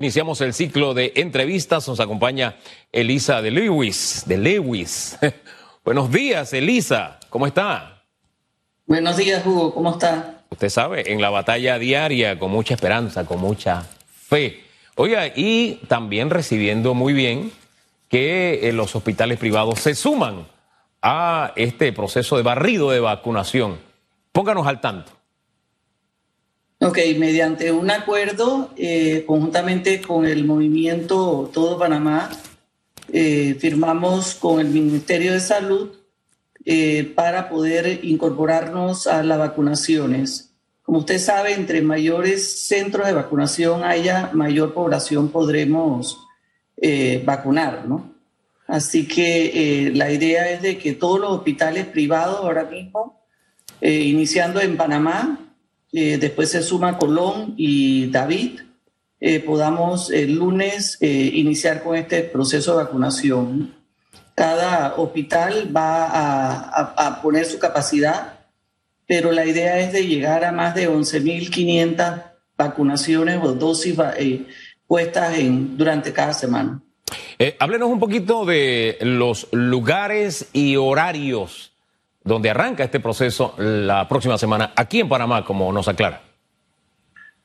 Iniciamos el ciclo de entrevistas. Nos acompaña Elisa de Lewis. De Lewis. Buenos días, Elisa. ¿Cómo está? Buenos días, Hugo. ¿Cómo está? Usted sabe, en la batalla diaria, con mucha esperanza, con mucha fe. Oiga, y también recibiendo muy bien que eh, los hospitales privados se suman a este proceso de barrido de vacunación. Pónganos al tanto. Ok, mediante un acuerdo eh, conjuntamente con el movimiento Todo Panamá, eh, firmamos con el Ministerio de Salud eh, para poder incorporarnos a las vacunaciones. Como usted sabe, entre mayores centros de vacunación haya, mayor población podremos vacunar, ¿no? Así que la idea es de que todos los hospitales privados ahora mismo, iniciando en Panamá, eh, después se suma Colón y David, eh, podamos el lunes eh, iniciar con este proceso de vacunación. Cada hospital va a, poner su capacidad, pero la idea es de llegar a más de 11.500 vacunaciones o dosis puestas en, durante cada semana. háblenos un poquito de los lugares y horarios donde arranca este proceso la próxima semana aquí en Panamá, como nos aclara.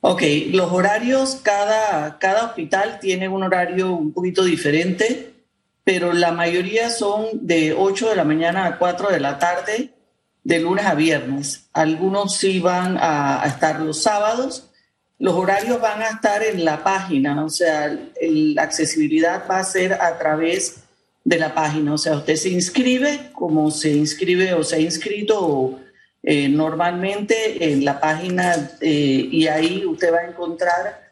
Ok, los horarios, cada, cada hospital tiene un horario un poquito diferente, pero la mayoría son de 8 de la mañana a 4 de la tarde, de lunes a viernes. Algunos sí van a, estar los sábados. Los horarios van a estar en la página, o sea, la accesibilidad va a ser a través de la página. O sea, usted se inscribe como se inscribe o se ha inscrito eh, normalmente en la página eh, y ahí usted va a encontrar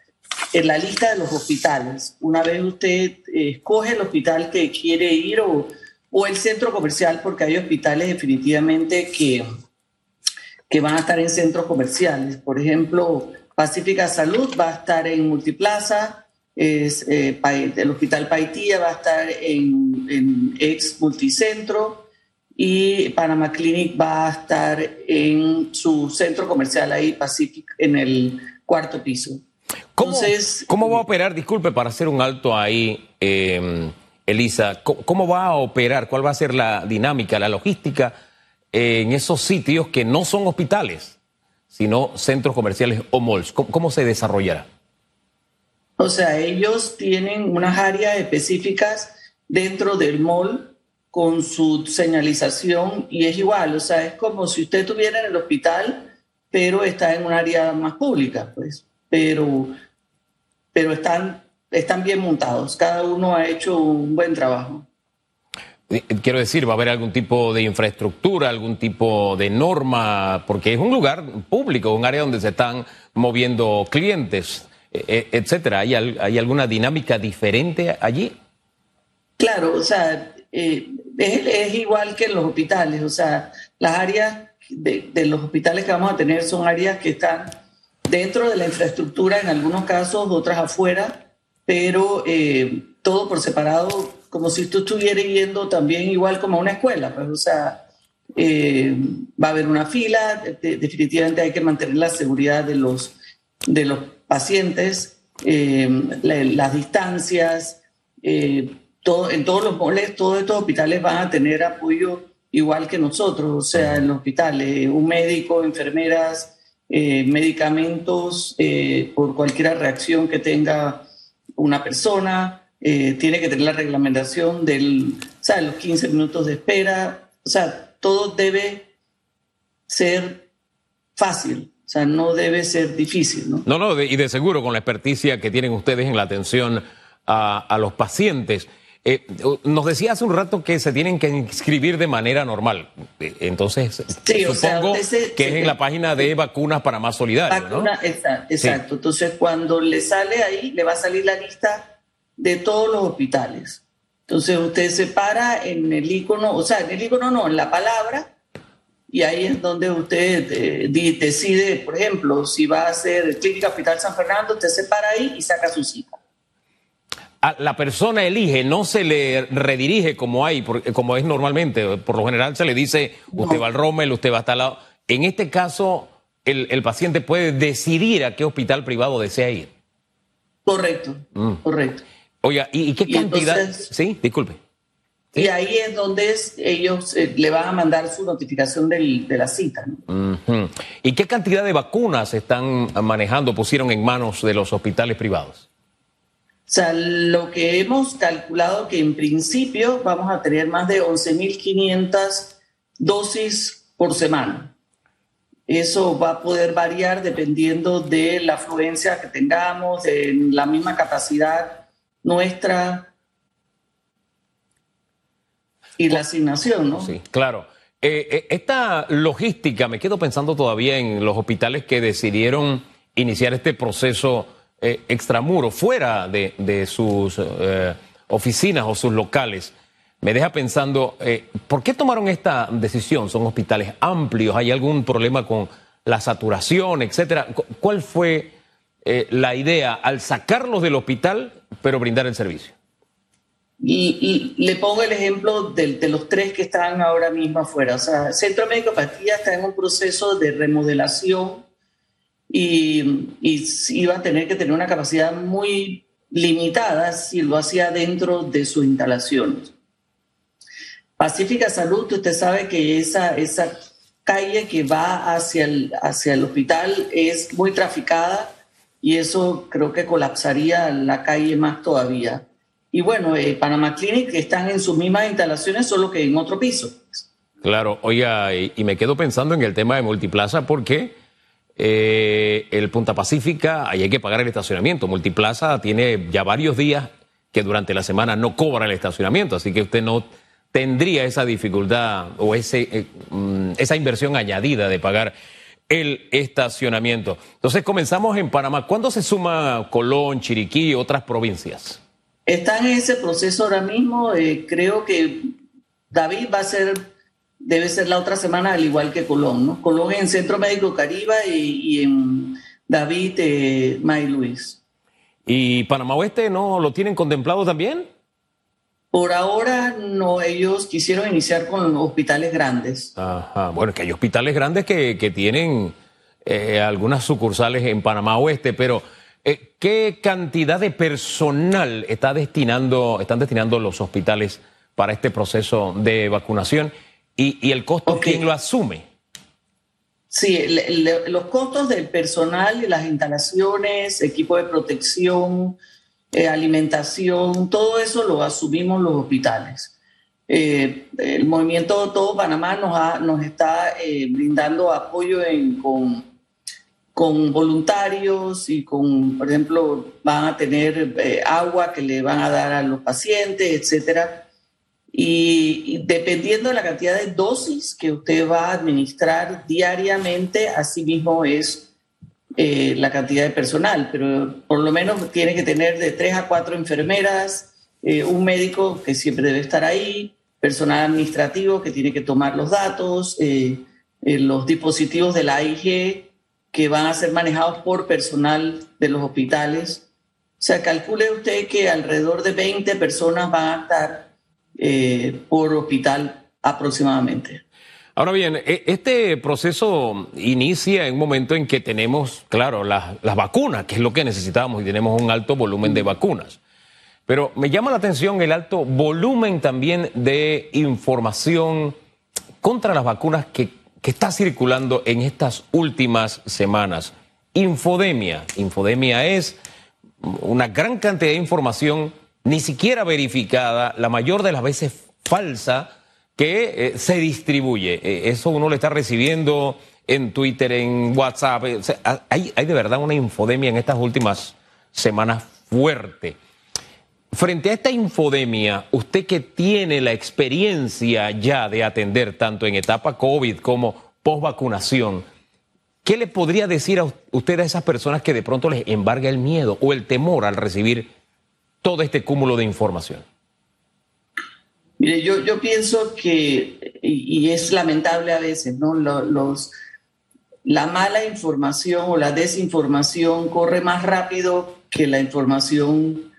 en la lista de los hospitales. Una vez usted eh, escoge el hospital que quiere ir o, o, el centro comercial, porque hay hospitales definitivamente que, que van a estar en centros comerciales. Por ejemplo, Pacífica Salud va a estar en Multiplaza, es, eh, el Hospital Paitía va a estar en, ex multicentro y Panama Clinic va a estar en su centro comercial ahí, Pacific, en el cuarto piso. ¿Cómo, Entonces, ¿cómo va a operar? Disculpe, para hacer un alto ahí, em, Elisa, ¿cómo, va a operar? ¿Cuál va a ser la dinámica, la logística en esos sitios que no son hospitales, sino centros comerciales o malls? cómo se desarrollará? O sea, ellos tienen unas áreas específicas dentro del mall con su señalización y es igual, o sea, es como si usted estuviera en el hospital, pero está en un área más pública, pues, pero, pero están, están bien montados, cada uno ha hecho un buen trabajo. Eh, quiero decir, va a haber algún tipo de infraestructura, algún tipo de norma, porque es un lugar público, un área donde se están moviendo clientes. E, etcétera. ¿Hay, ¿Hay, alguna dinámica diferente allí? Claro, o sea, eh, es, igual que en los hospitales, o sea, las áreas de, los hospitales que vamos a tener son áreas que están dentro de la infraestructura, en algunos casos, otras afuera, pero eh, todo por separado, como si tú estuvieras yendo también igual como una escuela, pues, o sea, eh, va a haber una fila, definitivamente hay que mantener la seguridad de los, de los pacientes, eh, las distancias, eh, en todos los moles, todos estos hospitales van a tener apoyo igual que nosotros, o sea, en los hospitales, un médico, enfermeras, eh, medicamentos por cualquier reacción que tenga una persona, tiene que tener la reglamentación del, o sea, los 15 minutos de espera, o sea, todo debe ser fácil. O sea, no debe ser difícil, ¿no? No, no, y de seguro con la experticia que tienen ustedes en la atención a, los pacientes. Eh, nos decía hace un rato que se tienen que inscribir de manera normal. Eh, entonces, supongo que es en la página de Vacunas para Más Solidario, ¿no? Exacto. Entonces, cuando le sale ahí, le va a salir la lista de todos los hospitales. Entonces, usted se para en el icono, o sea, en el icono no, en la palabra, y ahí es donde usted eh, decide, por ejemplo, si va a hacer Clínica Hospital San Fernando, usted se para ahí y saca su cita. la persona elige, no se le redirige como hay, como es normalmente. Por lo general se le dice, usted va al Rommel, usted va hasta lado. En este caso, el, el paciente puede decidir a qué hospital privado desea ir. Correcto, mm. correcto. Oiga, ¿y, qué cantidad? sí, disculpe. Y ahí es donde ellos eh, le van a mandar su notificación de la cita. ¿Y qué cantidad de vacunas están manejando, pusieron en manos de los hospitales privados? O sea, lo que hemos calculado que en principio vamos a tener más de 11.500 dosis por semana. Eso va a poder variar dependiendo de la afluencia que tengamos, de la misma capacidad nuestra y la asignación, ¿no? Sí, claro. Eh, eh, esta logística, me quedo pensando todavía en los hospitales que decidieron iniciar este proceso eh, extramuro, fuera de, sus oficinas o sus locales. Me deja pensando, ¿por qué tomaron esta decisión? Son hospitales amplios, ¿hay algún problema con la saturación, etcétera? ¿Cuál fue la idea al sacarlos del hospital, pero brindar el servicio? Y, le pongo el ejemplo de, los tres que están ahora mismo afuera. O sea, Centro Médico Pastilla está en un proceso de remodelación y, y iba a tener que tener una capacidad muy limitada si lo hacía dentro de sus instalaciones. Pacífica Salud, usted sabe que esa, esa calle que va hacia el, hacia el hospital es muy traficada y eso creo que colapsaría la calle más todavía. Y bueno, eh, Panamá Clinic están en sus mismas instalaciones, solo que en otro piso. Claro, oiga, y, me quedo pensando en el tema de Multiplaza porque eh, el Punta Pacífica, ahí hay que pagar el estacionamiento. Multiplaza tiene ya varios días que durante la semana no cobra el estacionamiento, así que usted no tendría esa dificultad o ese, eh, mm, esa inversión añadida de pagar el estacionamiento. Entonces comenzamos en Panamá. ¿Cuándo se suma Colón, Chiriquí y otras provincias? Están en ese proceso ahora mismo. Eh, creo que David va a ser, debe ser la otra semana, al igual que Colón, ¿no? Colón en Centro Médico Caribe y, en David eh, May Luis. ¿Y Panamá Oeste no lo tienen contemplado también? Por ahora no, ellos quisieron iniciar con hospitales grandes. Ajá, bueno, que hay hospitales grandes que, que tienen eh, algunas sucursales en Panamá Oeste, pero eh, ¿Qué cantidad de personal está destinando, están destinando los hospitales para este proceso de vacunación y, el costo quién lo asume? Sí, los costos del personal, las instalaciones, equipo de protección, eh, alimentación, todo eso lo asumimos los hospitales. Eh, el movimiento Todo Panamá nos, nos está brindando apoyo en, con con voluntarios y con, por ejemplo, van a tener eh, agua que le van a dar a los pacientes, etcétera. Y, dependiendo de la cantidad de dosis que usted va a administrar diariamente, así mismo es eh, la cantidad de personal, pero por lo menos tiene que tener de tres a cuatro enfermeras, eh, un médico que siempre debe estar ahí, personal administrativo que tiene que tomar los datos, los dispositivos de la AIG que van a ser manejados por personal de los hospitales. O sea, calcule usted que alrededor de 20 personas van a estar eh, por hospital aproximadamente. Ahora bien, e, este proceso inicia en un momento en que tenemos, claro, las, las vacunas, que es lo que necesitamos y tenemos un alto volumen de vacunas. Pero me llama la atención el alto volumen también de información contra las vacunas que que está circulando en estas últimas semanas. Infodemia. Infodemia es una gran cantidad de información ni siquiera verificada, la mayor de las veces falsa, que eh, se distribuye. Eh, eso uno lo está recibiendo en Twitter, en WhatsApp. hay de verdad una infodemia en estas últimas semanas fuerte. Frente a esta infodemia, usted que tiene la experiencia ya de atender tanto en etapa COVID como post vacunación, ¿qué le podría decir a usted a esas personas que de pronto les embarga el miedo o el temor al recibir todo este cúmulo de información? Mire, yo, yo pienso que, y, es lamentable a veces, ¿no? Los, la mala información o la desinformación corre más rápido que la información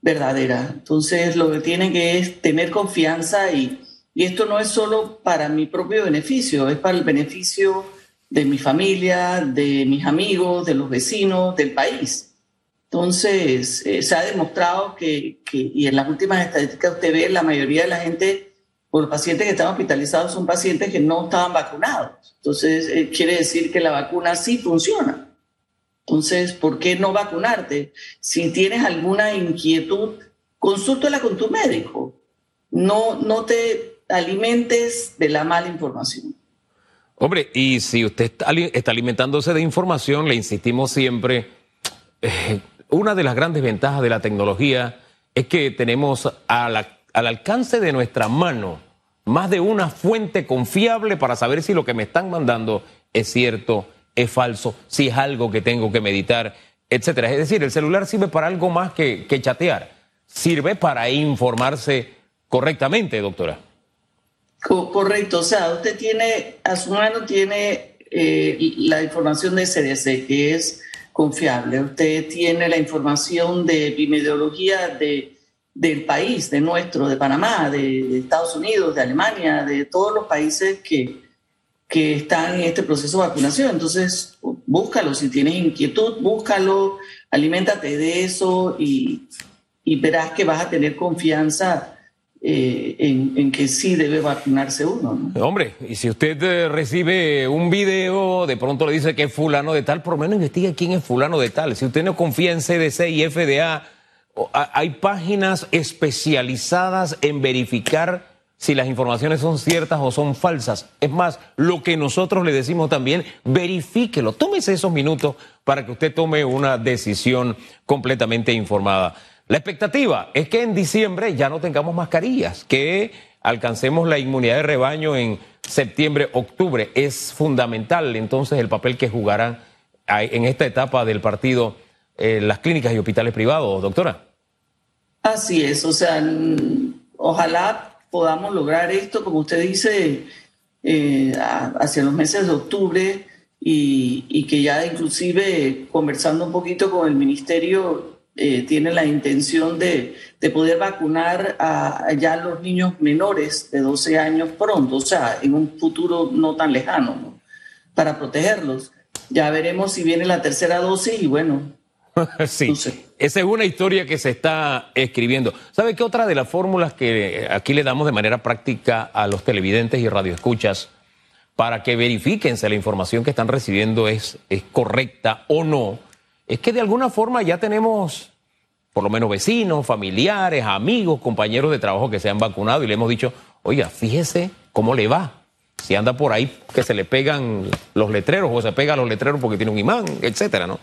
verdadera. Entonces, lo que tienen que es tener confianza y, y esto no es solo para mi propio beneficio, es para el beneficio de mi familia, de mis amigos, de los vecinos, del país. Entonces, eh, se ha demostrado que, y en las últimas estadísticas usted ve, la mayoría de la gente, por los pacientes que están hospitalizados, son pacientes que no estaban vacunados. Entonces, eh, quiere decir que la vacuna sí funciona. Entonces, ¿por qué no vacunarte? Si tienes alguna inquietud, consúltala con tu médico. No, no te alimentes de la mala información. Hombre, y si usted está alimentándose de información, le insistimos siempre, eh, una de las grandes ventajas de la tecnología es que tenemos al alcance de nuestra mano más de una fuente confiable para saber si lo que me están mandando es cierto, es falso, si es algo que tengo que meditar, etcétera. Es decir, el celular sirve para algo más que, chatear, sirve para informarse correctamente, doctora. Correcto, o sea, usted tiene, a su mano tiene eh, la información de CDC, que es confiable. Usted tiene la información de epidemiología de, del país, de nuestro, de Panamá, de, Estados Unidos, de Alemania, de todos los países que, que están en este proceso de vacunación. Entonces, búscalo. Si tienes inquietud, búscalo, aliméntate de eso y, y verás que vas a tener confianza eh, en, que sí debe vacunarse uno. Hombre, y si usted eh, recibe un video, de pronto le dice que es fulano de tal, por lo menos investigue quién es fulano de tal. Si usted no confía en CDC y FDA, hay páginas especializadas en verificar si las informaciones son ciertas o son falsas. Es más, lo que nosotros le decimos también, verifíquelo, tómese esos minutos para que usted tome una decisión completamente informada. La expectativa es que en diciembre ya no tengamos mascarillas, que alcancemos la inmunidad de rebaño en septiembre, octubre. Es fundamental entonces el papel que jugarán en esta etapa del partido eh, las clínicas y hospitales privados, doctora. Así es, o sea, ojalá podamos lograr esto, como usted dice, eh, hacia los meses de octubre y, y que ya inclusive conversando un poquito con el ministerio eh, tiene la intención de, poder vacunar a, ya los niños menores de 12 años pronto, o sea, en un futuro no tan lejano, para protegerlos. Ya veremos si viene la tercera dosis y bueno. sí, esa es una historia que se está escribiendo. ¿Sabe qué otra de las fórmulas que aquí le damos de manera práctica a los televidentes y radioescuchas para que verifiquen si la información que están recibiendo es, es correcta o no? es que de alguna forma ya tenemos por lo menos vecinos, familiares, amigos, compañeros de trabajo que se han vacunado y le hemos dicho, oiga, fíjese cómo le va. Si anda por ahí que se le pegan los letreros o se pega los letreros porque tiene un imán, etcétera, ¿no?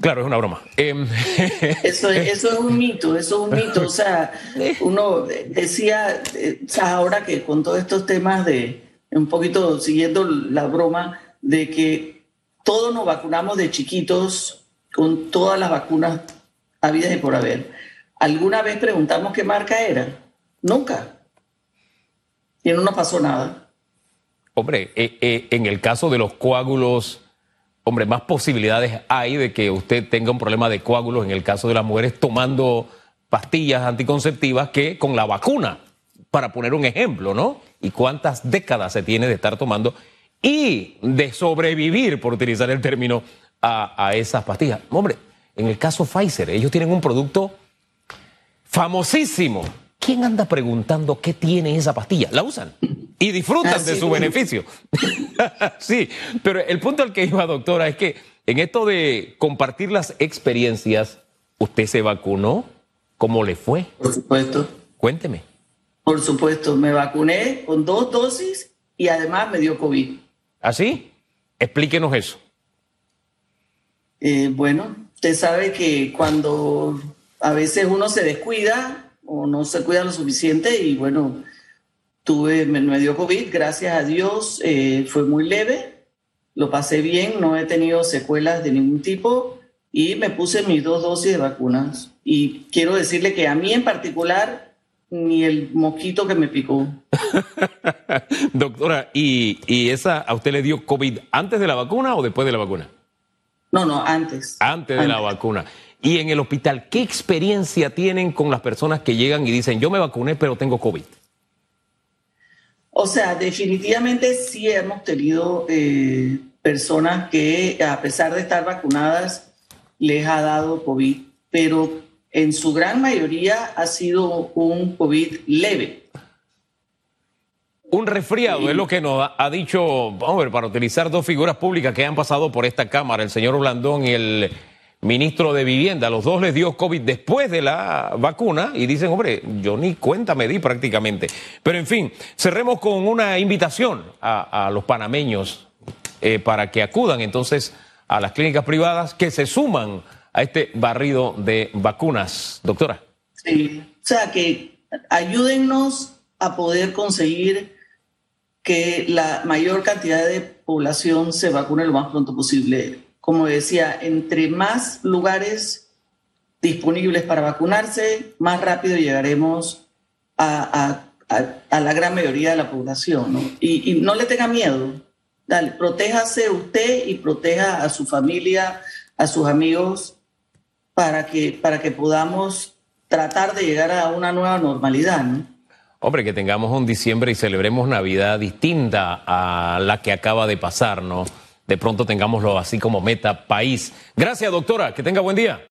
Claro, es una broma. Em, eso, eso, es un mito, eso es un mito. O sea, uno decía, eh, ahora que con todos estos temas de, un poquito siguiendo la broma, de que todos nos vacunamos de chiquitos con todas las vacunas habidas y por haber. ¿Alguna vez preguntamos qué marca era? Nunca. Y no nos pasó nada. Hombre, eh, eh, en el caso de los coágulos, hombre, más posibilidades hay de que usted tenga un problema de coágulos en el caso de las mujeres tomando pastillas anticonceptivas que con la vacuna, para poner un ejemplo, ¿no? ¿Y cuántas décadas se tiene de estar tomando y de sobrevivir, por utilizar el término, a, esas pastillas. Hombre, en el caso Pfizer, ellos tienen un producto famosísimo. ¿Quién anda preguntando qué tiene esa pastilla? La usan y disfrutan de su beneficio. sí, pero el punto al que iba, doctora, es que en esto de compartir las experiencias, ¿usted se vacunó? ¿Cómo le fue? Por supuesto. Cuénteme. Por supuesto, me vacuné con dos dosis y además me dio COVID. ¿Así? Explíquenos eso. Eh, bueno, usted sabe que cuando a veces uno se descuida o no se cuida lo suficiente y bueno, tuve, me, dio COVID, gracias a Dios, eh, fue muy leve, lo pasé bien, no he tenido secuelas de ningún tipo y me puse mis dos dosis de vacunas. Y quiero decirle que a mí en particular ni el mosquito que me picó. Doctora, ¿y, ¿y, esa a usted le dio COVID antes de la vacuna o después de la vacuna? No, no, antes. Antes de la vacuna. Y en el hospital, ¿qué experiencia tienen con las personas que llegan y dicen, yo me vacuné pero tengo COVID? O sea, definitivamente sí hemos tenido eh, personas que a pesar de estar vacunadas les ha dado COVID, pero en su gran mayoría ha sido un COVID leve. Un resfriado es lo que nos ha dicho, vamos a ver, para utilizar dos figuras públicas que han pasado por esta Cámara, el señor Blandón y el ministro de Vivienda. Los dos les dio COVID después de la vacuna y dicen, hombre, yo ni cuenta me di prácticamente. Pero en fin, cerremos con una invitación a, los panameños eh, para que acudan entonces a las clínicas privadas que se suman a este barrido de vacunas. Doctora. Sí, o sea, que ayúdennos a poder conseguir que la mayor cantidad de población se vacune lo más pronto posible. Como decía, entre más lugares disponibles para vacunarse, más rápido llegaremos a, la gran mayoría de la población. Y, y no le tenga miedo, Dale, protéjase usted y proteja a su familia, a sus amigos, para que, para que podamos tratar de llegar a una nueva normalidad. ¿no? Hombre, que tengamos un diciembre y celebremos Navidad distinta a la que acaba de pasar, ¿no? De pronto tengámoslo así como meta país. Gracias, doctora. Que tenga buen día.